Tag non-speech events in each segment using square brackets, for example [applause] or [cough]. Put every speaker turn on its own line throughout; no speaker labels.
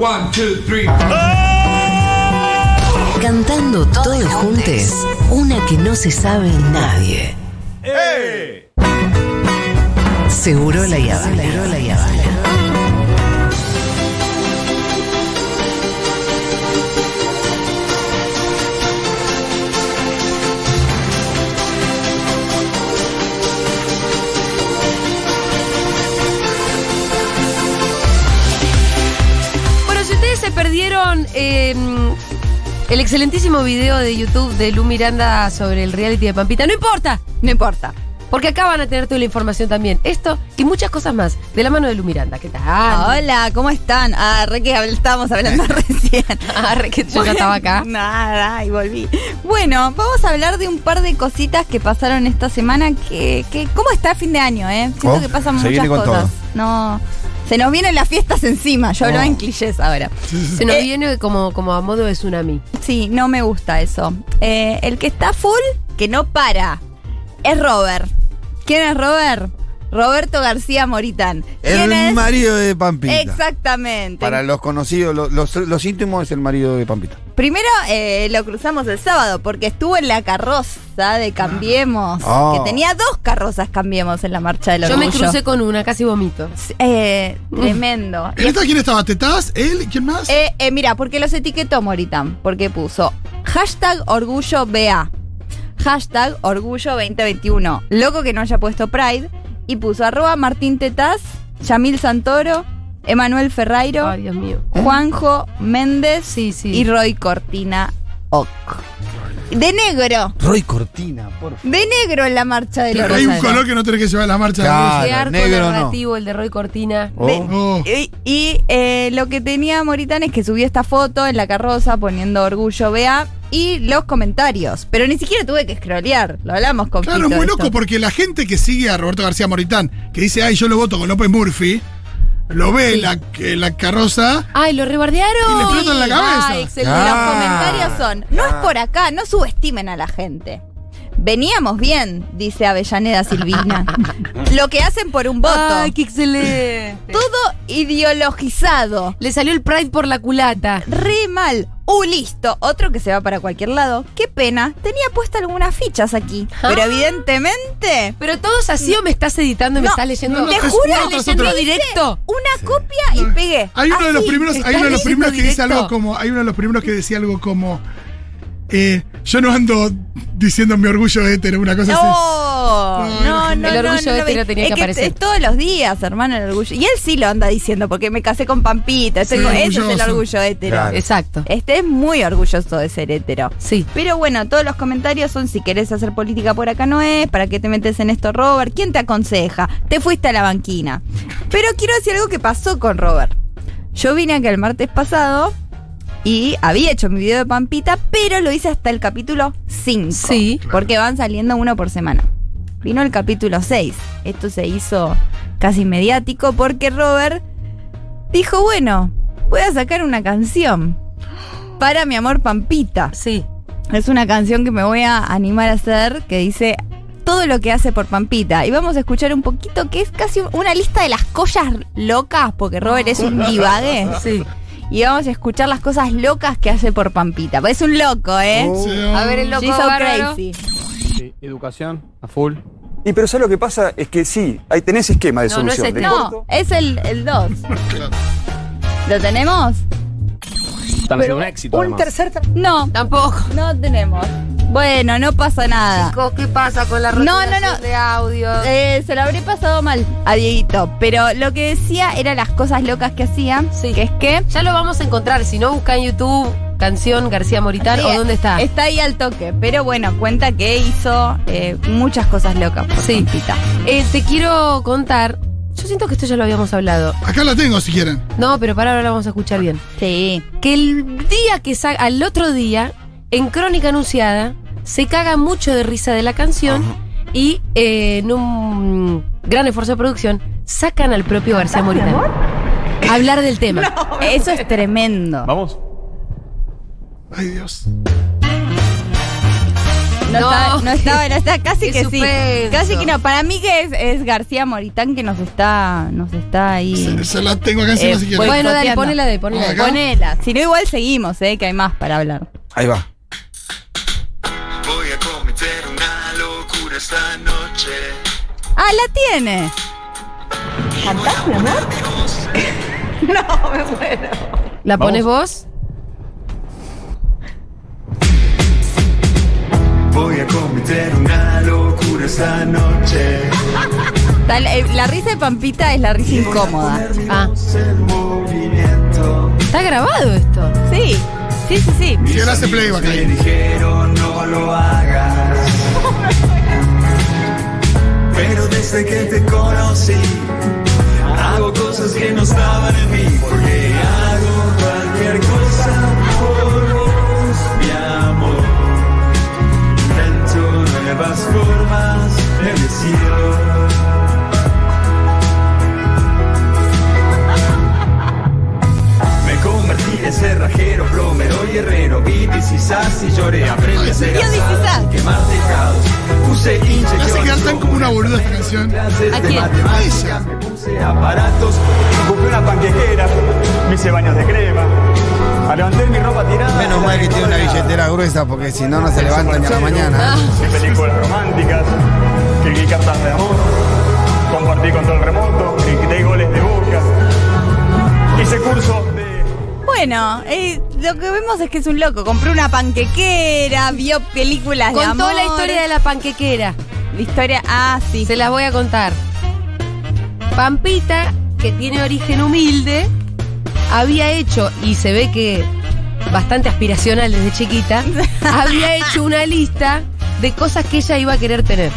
One, two, three.
Cantando todos juntos, una que no se sabe nadie. Seguro la. Seguro la
se perdieron eh, el excelentísimo video de YouTube de Lu Miranda sobre el reality de Pampita, no importa, no importa. Porque acá van a tener toda la información también. Esto y muchas cosas más de la mano de Lu Miranda. ¿Qué tal?
Hola, ¿cómo están? Ah, re que habl- estábamos hablando [laughs] recién.
Ah, re que yo ya estaba acá.
Nada, y volví. Bueno, vamos a hablar de un par de cositas que pasaron esta semana que, que ¿cómo está fin de año, eh? Siento
Oh,
que pasan
se
muchas
viene con
cosas.
todo.
No, se nos vienen las fiestas encima. Yo hablaba
Oh.
en clichés ahora.
Se nos
Eh,
viene como, como a modo de tsunami.
Sí, no me gusta eso. Eh, el que está full, que no para, es Robert. ¿Quién es Robert? Roberto García Moritán. ¿Quién
El
es?
marido de Pampita.
Exactamente.
Para los conocidos, los, los, los íntimos es el marido de Pampita.
Primero eh, lo cruzamos el sábado porque estuvo en la carroza de Cambiemos,
Ah.
que tenía dos carrozas Cambiemos en la marcha del
Yo me
orgullo.
crucé con una, casi vomito.
Eh, tremendo.
¿En esta quién estaba? ¿Tetás? ¿Él? ¿Quién más?
Eh, eh, mira, porque los etiquetó Moritán, porque puso hashtag orgullo BA, hashtag orgullo 2021. Loco que no haya puesto Pride y puso arroba Martín Tetaz, Yamil Santoro, Emanuel Ferrairo,
Ay, Dios mío.
Juanjo Méndez
Sí, sí.
y Roy Cortina Oc. De negro,
Roy Cortina, por favor.
de negro en la marcha del
Claro, hay un color que no tenés que llevar a la marcha.
Claro.
Qué arco
negro no.
el de Roy Cortina.
Oh.
De-
Oh.
Y, y, eh, lo que tenía Moritán es que subió esta foto en la carroza poniendo orgullo vea y los comentarios. Pero ni siquiera tuve que scrollear. Lo hablamos con
Claro, es muy
esto.
loco porque la gente que sigue a Roberto García Moritán, que dice, ay, yo lo voto con López Murphy, lo ve en la, la carroza.
Ay, lo rebardearon.
Y le explotan la cabeza.
Ay, excelente.
Ah.
Los comentarios son, no es por acá, no subestimen a la gente. Veníamos bien, dice Avellaneda Silvina. [laughs] Lo que hacen por un voto.
Ay, qué excelente.
Todo ideologizado.
Le salió el Pride por la culata.
Re mal. Uh, listo. Otro que se va para cualquier lado. Qué pena. Tenía puestas algunas fichas aquí. Pero
Ah.
evidentemente.
Pero todo es así o me estás editando y me
No,
estás leyendo.
no, no,
te
es
juro,
una
¿Estás leyendo directo?
Una copia y pegué.
Hay uno de los
Así.
primeros, hay
¿estás
uno de los primeros que dice
leyendo
algo
directo?
como, hay uno de los primeros que decía algo como, eh, yo no ando diciendo mi orgullo hétero, una cosa así.
No,
No,
no, no.
El
no,
orgullo
no, no,
hetero tenía
es
que aparecer.
Es todos los días, hermano, el orgullo. Y él sí lo anda diciendo porque me casé con Pampita.
Sí,
ese es el orgullo hétero.
Claro.
Exacto.
Este es muy orgulloso de ser hétero.
Sí.
Pero bueno, todos los comentarios son si querés hacer política por acá no es, para qué te metes en esto, Robert, ¿quién te aconseja? Te fuiste a la banquina. Pero quiero decir algo que pasó con Robert. Yo vine acá el martes pasado y había hecho mi video de Pampita, pero lo hice hasta el capítulo 5.
Sí.
Porque van saliendo uno por semana. Vino el capítulo 6. Esto se hizo casi mediático porque Robert dijo, bueno, voy a sacar una canción para mi amor Pampita.
Sí.
Es una canción que me voy a animar a hacer que dice todo lo que hace por Pampita. Y vamos a escuchar un poquito que es casi una lista de las cosas locas, porque Robert es un divague.
Sí.
Y vamos a escuchar las cosas locas que hace por Pampita. Pues es un loco, ¿eh?
Oh.
A ver el loco
She's so crazy.
Sí, educación a full.
Y pero ¿sabes lo que pasa? Es que sí, ahí tenés esquema de
No, no es
solución.
este.
No, es el 2. [laughs]
claro.
¿Lo tenemos?
Están haciendo un éxito. además.
No,
Tampoco.
no tenemos. Bueno, no pasa nada.
Chicos, ¿qué pasa con la
No, no, no.
de audio?
Eh, se lo habré pasado mal a Dieguito, pero lo que decía era las cosas locas que hacía,
Sí.
que es que...
Ya lo vamos a encontrar. Si no, busca en YouTube canción García Moritán
Sí,
o dónde está.
Está ahí al toque, pero bueno, cuenta que hizo eh, muchas cosas locas por
Sí. Eh, te quiero contar. Yo siento que esto ya lo habíamos hablado.
Acá la tengo si quieren.
No, pero para ahora lo vamos a escuchar bien.
Sí.
Que el día que sa al otro día, en Crónica Anunciada, se caga mucho de risa de la canción y eh, en un gran esfuerzo de producción sacan al propio García Moritán. a Hablar del tema. [laughs]
Eso es tremendo.
Vamos.
Ay, Dios.
No,
No.
Está, no estaba, no está, casi que sí. Casi que no. Para mí que es, es García Moritán que nos está, nos está ahí.
Se, se la tengo acá encima
Eh,
si quieres.
bueno,
dale, ponela de, ponela.
Ponela. Si no, igual seguimos, eh, que hay más para hablar.
Ahí va.
Ah, la tiene. ¿Cantás, mi amor? no, me muero.
¿La pones vos?
Voy a cometer una locura esta noche. [laughs]
Eh, La risa de Pampita es la risa incómoda.
Ah, está grabado esto.
Sí, sí, sí, sí.
Él hace playback
Me
ahí.
dijeron no lo hagas. Pero desde que te conocí, hago cosas que no estaban en mí. Matemáticas, me puse aparatos. Compré una panquequera, me hice baños de crema. A levantar mi ropa tirada.
Menos mal que tiene una billetera gruesa porque si no, no se levanta ni a la mañana.
Vi películas románticas, escribí cartas de amor, compartí control remoto, grité goles de boca. Hice curso de
Bueno, eh, lo que vemos es que es un loco. Compró una panquequera, vio películas de
Contó
amor.
la historia de la panquequera.
La historia, ah, sí.
Se las voy a contar. Pampita, que tiene origen humilde, había hecho, y se ve que bastante aspiracional desde chiquita, [laughs] había hecho una lista de cosas que ella iba a querer tener.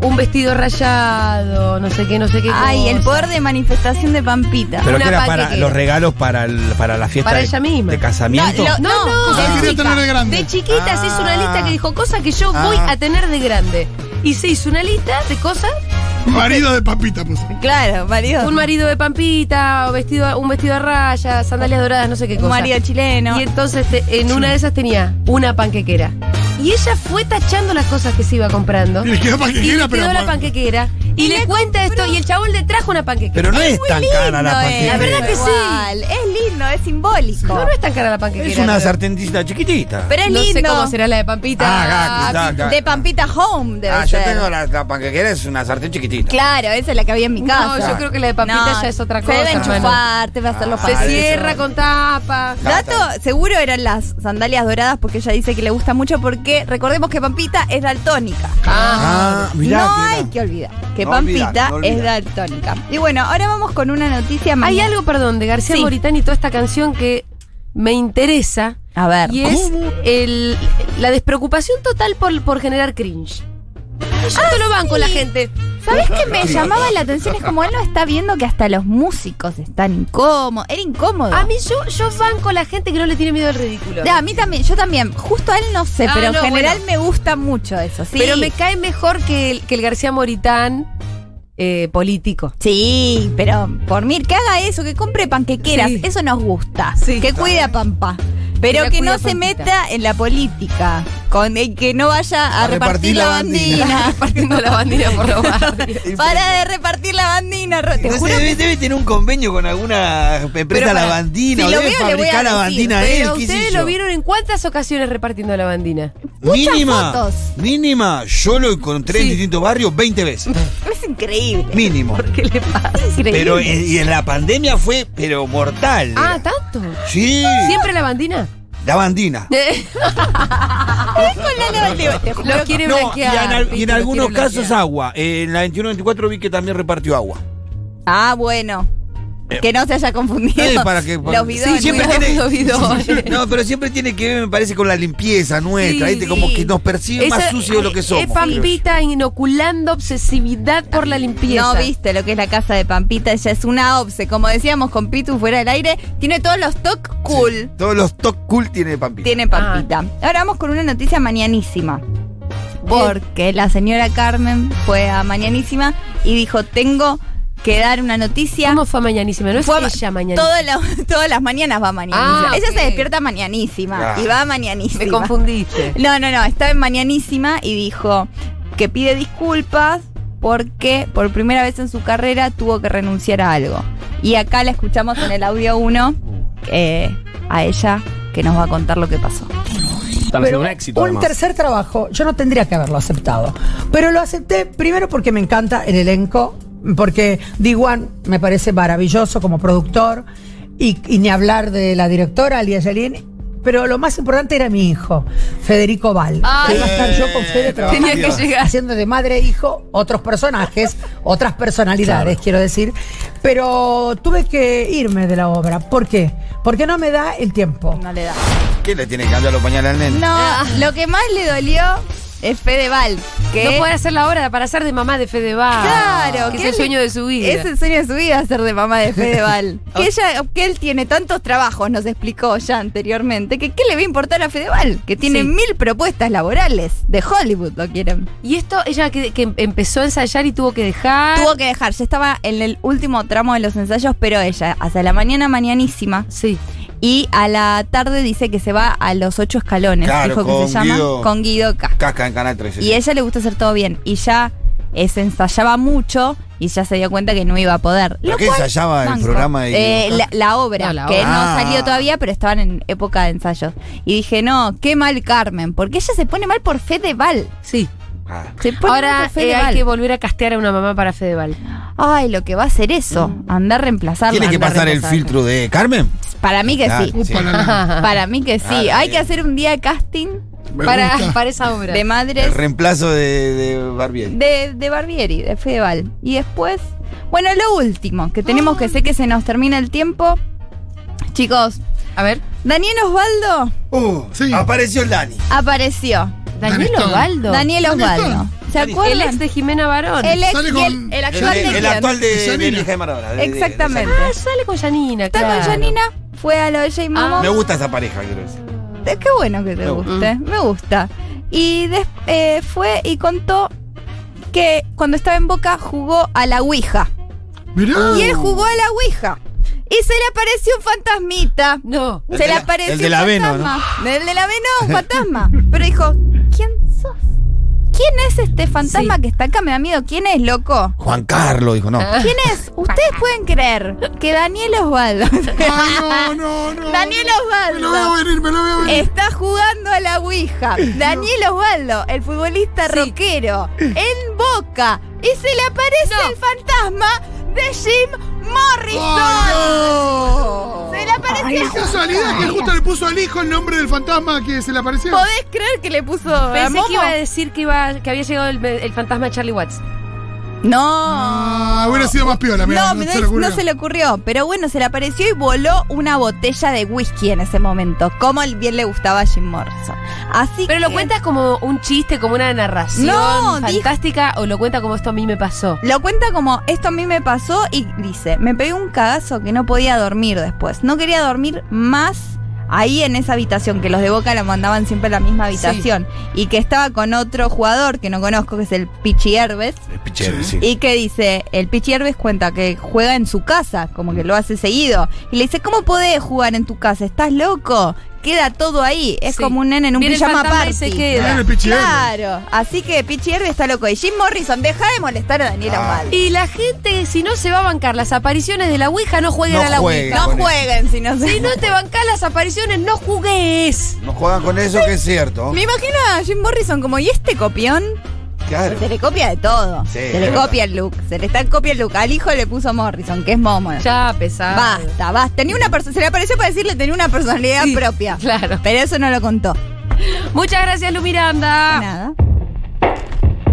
Un vestido rayado, no sé qué, no sé qué.
Ay, el poder de manifestación de Pampita.
Pero
Una
que era para los regalos para, el- para la fiesta
Para
de,
ella misma.
de casamiento.
No,
No, no,
Cosas que
de
quería
chica.
tener de grande.
De chiquita se hizo una lista que dijo cosas que yo
Ah.
voy a tener de grande. Y se hizo una lista de cosas
Marido de papita, pues.
Claro, marido.
Un marido de pampita, o vestido, un vestido de rayas, sandalias doradas, no sé qué
Un
cosa.
marido chileno.
Y entonces te- en una de esas tenía una panquequera. Y ella fue tachando las cosas que se iba comprando.
Y le quedó
Y
panquequera,
le
pero.
quedó la panquequera. Y, le cuenta esto. Y el chabón le trajo una panquequera.
Pero no es, tan cara la
es,
panquequera.
La verdad que sí.
Es lindo, es simbólico.
no, no es tan cara la panquequera.
Es una sartencita chiquitita.
Pero es
No
lindo.
sé cómo será la de pampita.
Ah, acá, acá.
De Pampita Home debe
Ah, yo
ser.
tengo la, la panquequera, es una sartén chiquitita.
Claro, esa es la que había en mi casa.
No, yo creo que la de pampita ya es otra cosa.
Se debe enchufar, te va a hacer los
Ah,
Se cierra con tapa.
Dato, seguro eran las sandalias doradas porque ella dice que le gusta mucho porque recordemos que Pampita es daltónica.
Ah, mirá.
no hay que olvidar que
No
Pampita
olvidar, no olvidar.
es daltónica. Y bueno, ahora vamos con una noticia más.
Hay algo, perdón, de García
Sí.
Moritán y toda esta canción que me interesa.
A ver.
Y es el, la despreocupación total por, por generar cringe. Yo te lo banco la gente.
¿Sabes qué me [laughs] llamaba la atención? Es como él no está viendo que hasta los músicos están incómodos. Era incómodo.
A mí yo, yo banco la gente que no le tiene miedo al ridículo.
Ya, a mí también, yo también. Justo a él no sé,
Ah,
pero en
no,
general
bueno.
me gusta mucho eso, sí.
Pero me cae mejor que el, que el García Moritán eh, político.
Sí, pero por mí, que haga eso, que compre panquequeras,
Sí.
eso nos gusta.
Sí.
que cuide a Pampa. Pero
la
que no se
Pampita.
meta en la política. Con, y que no vaya a,
A
repartir,
repartir
la
la
bandina.
bandina. [laughs]
Repartiendo la bandera por los barrios.
Para de repartir la bandina, te
No sé,
juro
debe,
que-
debe tener un convenio con alguna empresa
para-
lavandina
si
o debe
veo,
fabricar la
decir,
bandina él,
Pero
qué sé
ustedes lo vieron en cuántas ocasiones repartiendo la bandina.
Muchas
Mínima,
fotos.
mínima, yo lo encontré en distintos barrios 20 veces.
es increíble.
Mínimo.
¿Qué le pasa?
increíble.
Pero en- y en la pandemia fue, pero mortal.
Ah, tanto.
Sí,
¿Siempre la bandina?
La bandina.
Con la lavandina,
quiere
No, y
blanquear.
en, al- y en algunos casos
blanquear.
agua. Eh, en la 21-24 vi que también repartió agua.
Ah, bueno. Que no se haya confundido.
Eh, para que, para-
Los bidones.
Sí, siempre [laughs] tiene,
los bidones. [laughs]
No, pero siempre tiene que ver, me parece, con la limpieza nuestra.
Sí,
¿viste? Como que nos percibe más sucio de lo que somos.
Es Pampita inoculando obsesividad por la limpieza.
No viste lo que es la casa de Pampita, ella es una obse. Como decíamos con Pitu fuera del aire, tiene todos los toc cool.
Todos los top cool tiene Pampita.
Tiene Pampita. Ahora vamos con una noticia mañanísima. Porque la señora Carmen fue a Mañanísima y dijo, tengo que dar una noticia.
¿Cómo fue mañanísima? No es
Fue
ella mañanísima.
Todas las- [laughs] todas las mañanas va mañanísima.
Ah,
Ella se despierta mañanísima
Ah.
y va mañanísima.
Me confundiste.
No, no, no, estaba en mañanísima y dijo que pide disculpas porque por primera vez en su carrera tuvo que renunciar a algo. Y acá la escuchamos en el audio 1 a ella que nos va a contar lo que pasó.
Haciendo un éxito,
un tercer trabajo, yo no tendría que haberlo aceptado. Pero lo acepté primero porque me encanta el elenco, porque D1 me parece maravilloso como productor, y, y ni hablar de la directora, Alia Yalin. Pero lo más importante era mi hijo, Federico Val.
Ay.
que iba a estar yo con Fede trabajando,
Tenía que llegar.
haciendo de madre e hijo otros personajes, [laughs] otras personalidades, quiero decir. Pero tuve que irme de la obra. ¿Por qué? Porque no me da el tiempo.
No le da.
¿Qué le tiene que cambiar los pañales al nene?
No, lo que más le dolió es Fedeval. Que
No puede hacer la hora para ser de mamá de Fedeval.
Claro,
que es el sueño de su vida.
Es el sueño de su vida ser de mamá de Fedeval. [laughs] que ella, que él tiene tantos trabajos, nos explicó ya anteriormente, que qué le va a importar a Fedeval, que tiene
Sí.
mil propuestas laborales de Hollywood, lo quieren.
Y esto, ella que, que empezó a ensayar y tuvo que dejar.
Tuvo que dejar, ya estaba en el último tramo de los ensayos, pero ella, hasta la mañana mañanísima,
Sí.
Y a la tarde dice que se va a los ocho escalones,
Claro,
dijo que se llama,
Guido-
con Guido K.
Casca en Canal 13.
Y ella le gusta hacer todo bien. Y ya eh, se ensayaba mucho y ya se dio cuenta que no iba a poder.
¿Pero
Lo
qué ensayaba el programa de
Eh, la, la obra,
No, la
que
obra.
no
Ah.
salió todavía, pero estaban en época de ensayos. Y dije, no, qué mal Carmen, porque ella se pone mal por Fedeval.
Sí.
Ah.
Se pone mal
Ahora eh,
Fedeval.
hay que volver a castear a una mamá para Fedeval.
Ay, lo que va a hacer eso, andar a reemplazarla.
¿Tiene que
andar
pasar el filtro de Carmen?
Para mí que
Claro,
sí. [laughs] Para mí que sí.
Ah,
hay que hacer un día de casting
Para, [laughs] para esa obra.
de madres.
El reemplazo de, de Barbieri.
De, de Barbieri, de Fedeval. Y después, bueno, lo último, que tenemos que sé que se nos termina el tiempo. Chicos,
A ver.
Daniel Osvaldo
Uh,
Sí.
apareció el Dani.
apareció.
Daniel
Dani
Osvaldo.
Daniel
¿Dónde
Osvaldo. ¿Se acuerdan?
El ex de Jimena Barón.
El ex
Sale
el,
con-
el
El,
actual de
el
quién?
actual de, de, de Maradona. de- de- de-
Exactamente.
Ah, sale con Janina,
Está
claro.
con Janina, fue a lo de J. Momo.
Me gusta esa pareja, quiero decir.
Eh, Qué bueno que te
Me
guste, me gusta. Y des- eh, fue y contó que cuando estaba en Boca jugó a la Ouija.
Mirá.
Y él jugó a la Ouija. Y se le apareció un fantasmita.
No.
El
Se
de
le
la-
apareció
el de
un
la Veno,
fantasma. El de la Veno, un [laughs] fantasma. Pero dijo, ¿quién sos? ¿Quién es este fantasma
Sí.
que está acá? Me da miedo. ¿Quién es, loco?
Juan Carlos dijo, no.
Ah.
¿Quién es? Ustedes pueden creer que Daniel Osvaldo. [laughs]
No, no, no.
Daniel
Me lo voy a
Osvaldo.
venir, me lo voy a venir.
Está jugando a la Ouija. Daniel Osvaldo, el futbolista
Sí.
rockero, en boca. Y se le aparece
No.
el fantasma de Jim Morrison.
No.
Se le apareció.
Qué casualidad que justo le puso al hijo el nombre del fantasma que se le apareció.
¿Podés creer que le puso a
Pensé
Momo?
que iba a decir que, iba, que había llegado el, el fantasma de Charlie Watts.
No.
Ah, hubiera sido más piola, mira,
no,
no,
no,
se le ocurrió.
no se le ocurrió. Pero bueno, se le apareció y voló una botella de whisky en ese momento. Como el bien le gustaba a Jim Morrison. Así
Pero lo cuenta como un chiste, como una narración
No, dijo-
fantástica, o lo cuenta como esto a mí me pasó.
Lo cuenta como esto a mí me pasó y dice, me pegué un cagazo que no podía dormir después. No quería dormir más ahí en esa habitación, que los de Boca la mandaban siempre a la misma habitación. Y que estaba con otro jugador que no conozco, que es el Pichi Herbes.
El pichero, sí.
Y que dice, el Pichi Herbes cuenta que juega en su casa, como que lo hace seguido. Y le dice, ¿cómo podés jugar en tu casa? ¿Estás loco? Queda todo ahí. Es
Sí.
como un nene en un
Viene
pijama party.
se queda.
Claro. Así que Pichi Herbes está loco. Y Jim Morrison, deja de molestar a Daniel
Ah.
Y la gente, si no se va a bancar las apariciones de la Ouija, no jueguen
No
a la
jueguen.
Ouija.
No jueguen si no se.
Si no te bancás las apariciones, no jugues.
No juegan con eso, que es cierto.
Me imagino a Jim Morrison como, ¿y este copión?
Claro.
Se le copia de todo.
Sí,
se le
verdad.
copia el look. Se le está copia el look. Al hijo le puso Morrison, que es Momo.
Ya, pesado.
Basta, basta. Tenía una se le apareció para decirle tenía una personalidad
Sí,
propia.
claro.
Pero eso no lo contó.
Muchas gracias, Lu Miranda.
Nada.